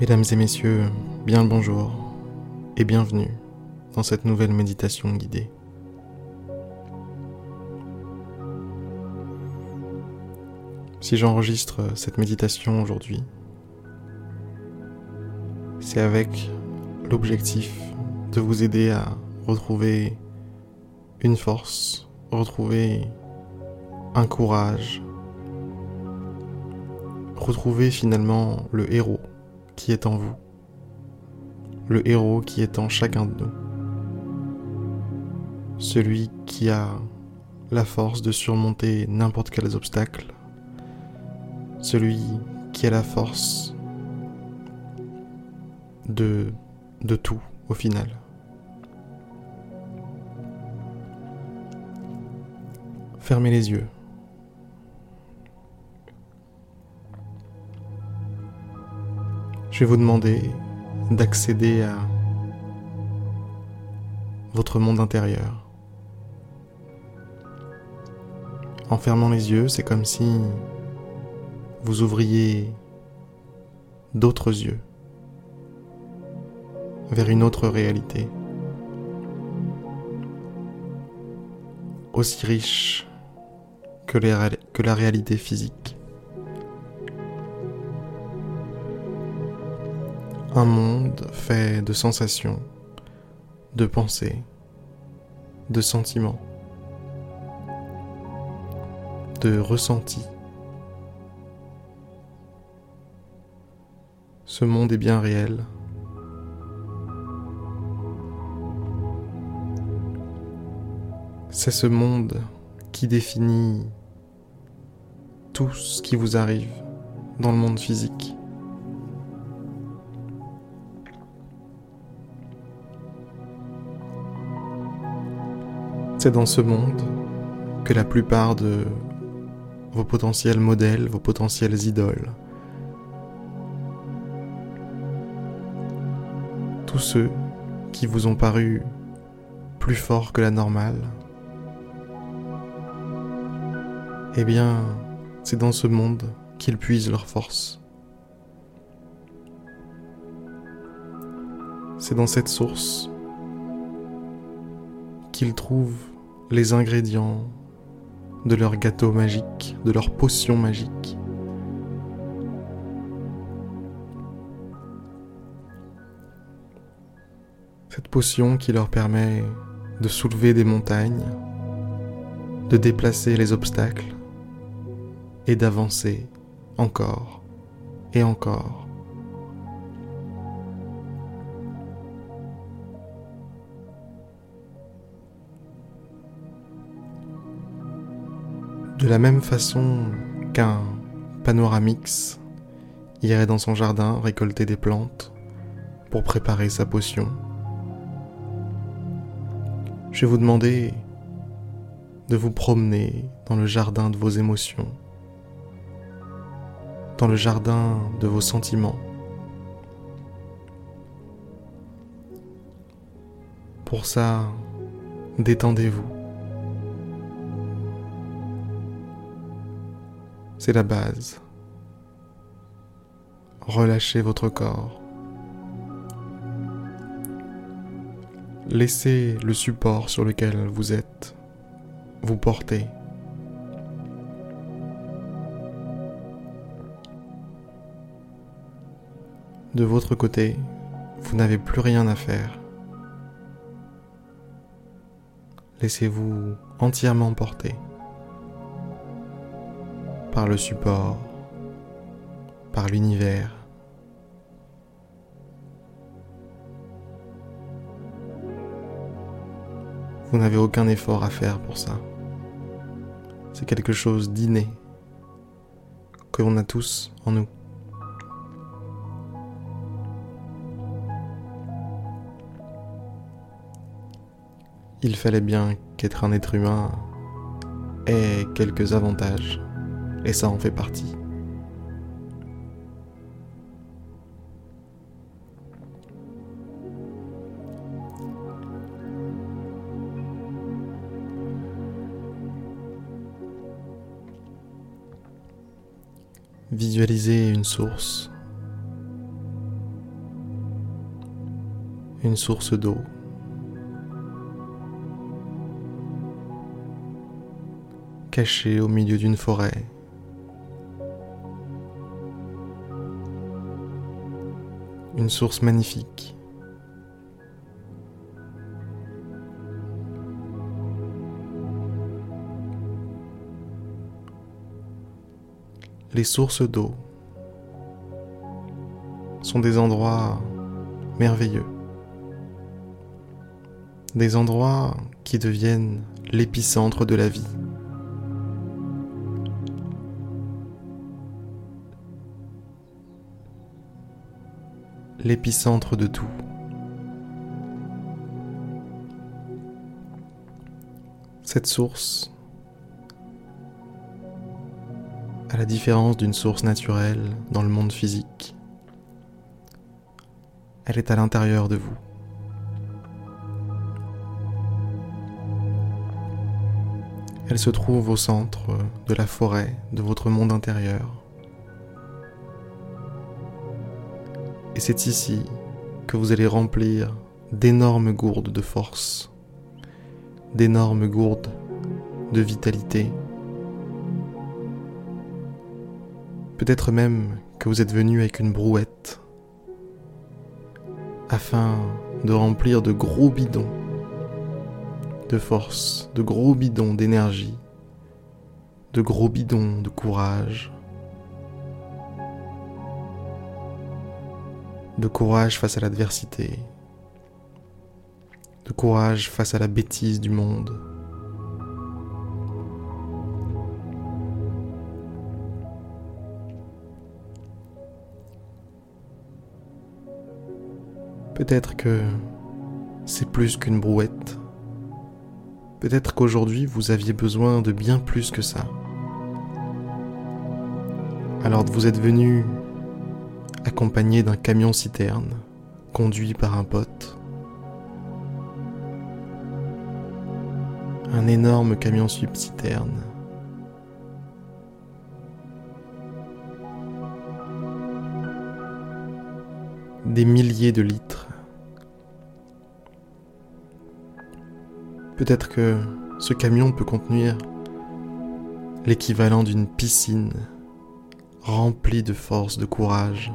Mesdames et messieurs, bien le bonjour et bienvenue dans cette nouvelle méditation guidée. Si j'enregistre cette méditation aujourd'hui, c'est avec l'objectif de vous aider à retrouver une force, retrouver un courage, retrouver finalement le héros qui est en vous, le héros qui est en chacun de nous, celui qui a la force de surmonter n'importe quels obstacles, celui qui a la force de, de tout au final. Fermez les yeux. Vais vous demander d'accéder à votre monde intérieur. En fermant les yeux, c'est comme si vous ouvriez d'autres yeux vers une autre réalité, aussi riche que la réalité physique. Un monde fait de sensations, de pensées, de sentiments, de ressentis. Ce monde est bien réel. C'est ce monde qui définit tout ce qui vous arrive dans le monde physique. C'est dans ce monde que la plupart de vos potentiels modèles, vos potentiels idoles, tous ceux qui vous ont paru plus forts que la normale, eh bien, c'est dans ce monde qu'ils puisent leur force. C'est dans cette source qu'ils trouvent les ingrédients de leur gâteau magique, de leur potion magique. Cette potion qui leur permet de soulever des montagnes, de déplacer les obstacles et d'avancer encore et encore De la même façon qu'un panoramix irait dans son jardin récolter des plantes pour préparer sa potion, je vais vous demander de vous promener dans le jardin de vos émotions, dans le jardin de vos sentiments. Pour ça, détendez-vous. C'est la base. Relâchez votre corps. Laissez le support sur lequel vous êtes vous porter. De votre côté, vous n'avez plus rien à faire. Laissez-vous entièrement porter par le support, par l'univers. Vous n'avez aucun effort à faire pour ça. C'est quelque chose d'inné que l'on a tous en nous. Il fallait bien qu'être un être humain ait quelques avantages et ça en fait partie. Visualisez une source une source d'eau. cachée au milieu d'une forêt. Source magnifique. Les sources d'eau sont des endroits merveilleux. Des endroits qui deviennent l'épicentre de la vie. L'épicentre de tout. Cette source, à la différence d'une source naturelle dans le monde physique, elle est à l'intérieur de vous. Elle se trouve au centre de la forêt de votre monde intérieur. Et c'est ici que vous allez remplir d'énormes gourdes de force, d'énormes gourdes de vitalité. Peut-être même que vous êtes venu avec une brouette afin de remplir de gros bidons de force, de gros bidons d'énergie, de gros bidons de courage, de courage face à l'adversité, de courage face à la bêtise du monde. Peut-être que c'est plus qu'une brouette. Peut-être qu'aujourd'hui vous aviez besoin de bien plus que ça. Alors vous êtes venu accompagné d'un camion citerne conduit par un pote. Un énorme camion subciterne. Des milliers de litres. Peut-être que ce camion peut contenir l'équivalent d'une piscine remplie de force, de courage,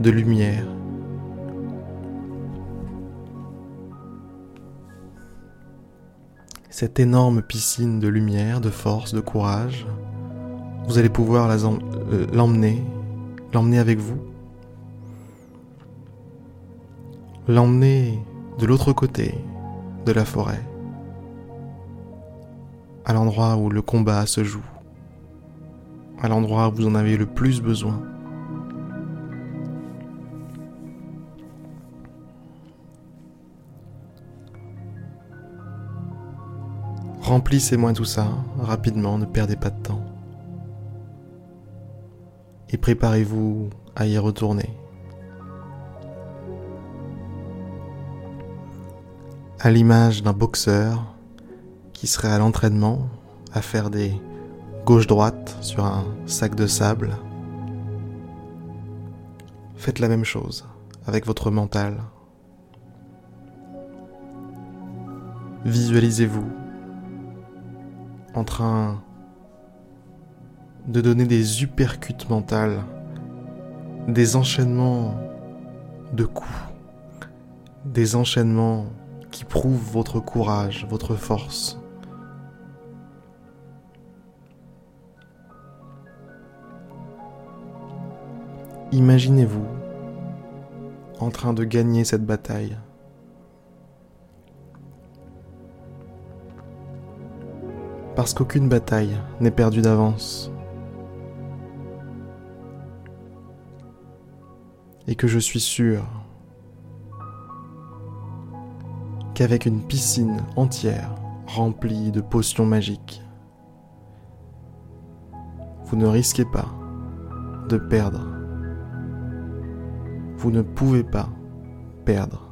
de lumière. Cette énorme piscine de lumière, de force, de courage, vous allez pouvoir euh, l'emmener, l'emmener avec vous, l'emmener de l'autre côté de la forêt, à l'endroit où le combat se joue, à l'endroit où vous en avez le plus besoin. Remplissez-moi tout ça rapidement, ne perdez pas de temps. Et préparez-vous à y retourner. À l'image d'un boxeur qui serait à l'entraînement à faire des gauche-droite sur un sac de sable, faites la même chose avec votre mental. Visualisez-vous en train de donner des uppercuts mentales, des enchaînements de coups, des enchaînements qui prouvent votre courage, votre force. Imaginez-vous en train de gagner cette bataille. Parce qu'aucune bataille n'est perdue d'avance. Et que je suis sûr qu'avec une piscine entière remplie de potions magiques, vous ne risquez pas de perdre. Vous ne pouvez pas perdre.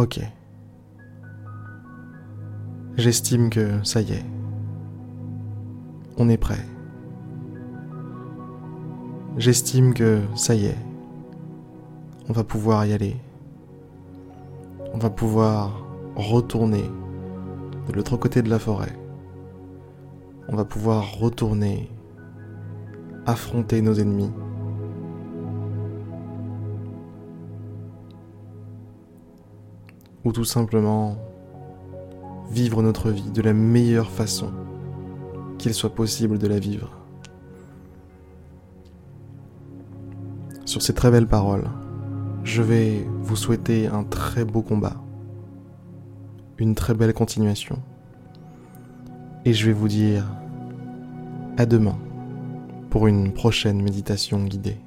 Ok. J'estime que ça y est. On est prêt. J'estime que ça y est. On va pouvoir y aller. On va pouvoir retourner de l'autre côté de la forêt. On va pouvoir retourner affronter nos ennemis. Ou tout simplement vivre notre vie de la meilleure façon qu'il soit possible de la vivre. Sur ces très belles paroles, je vais vous souhaiter un très beau combat, une très belle continuation, et je vais vous dire à demain pour une prochaine méditation guidée.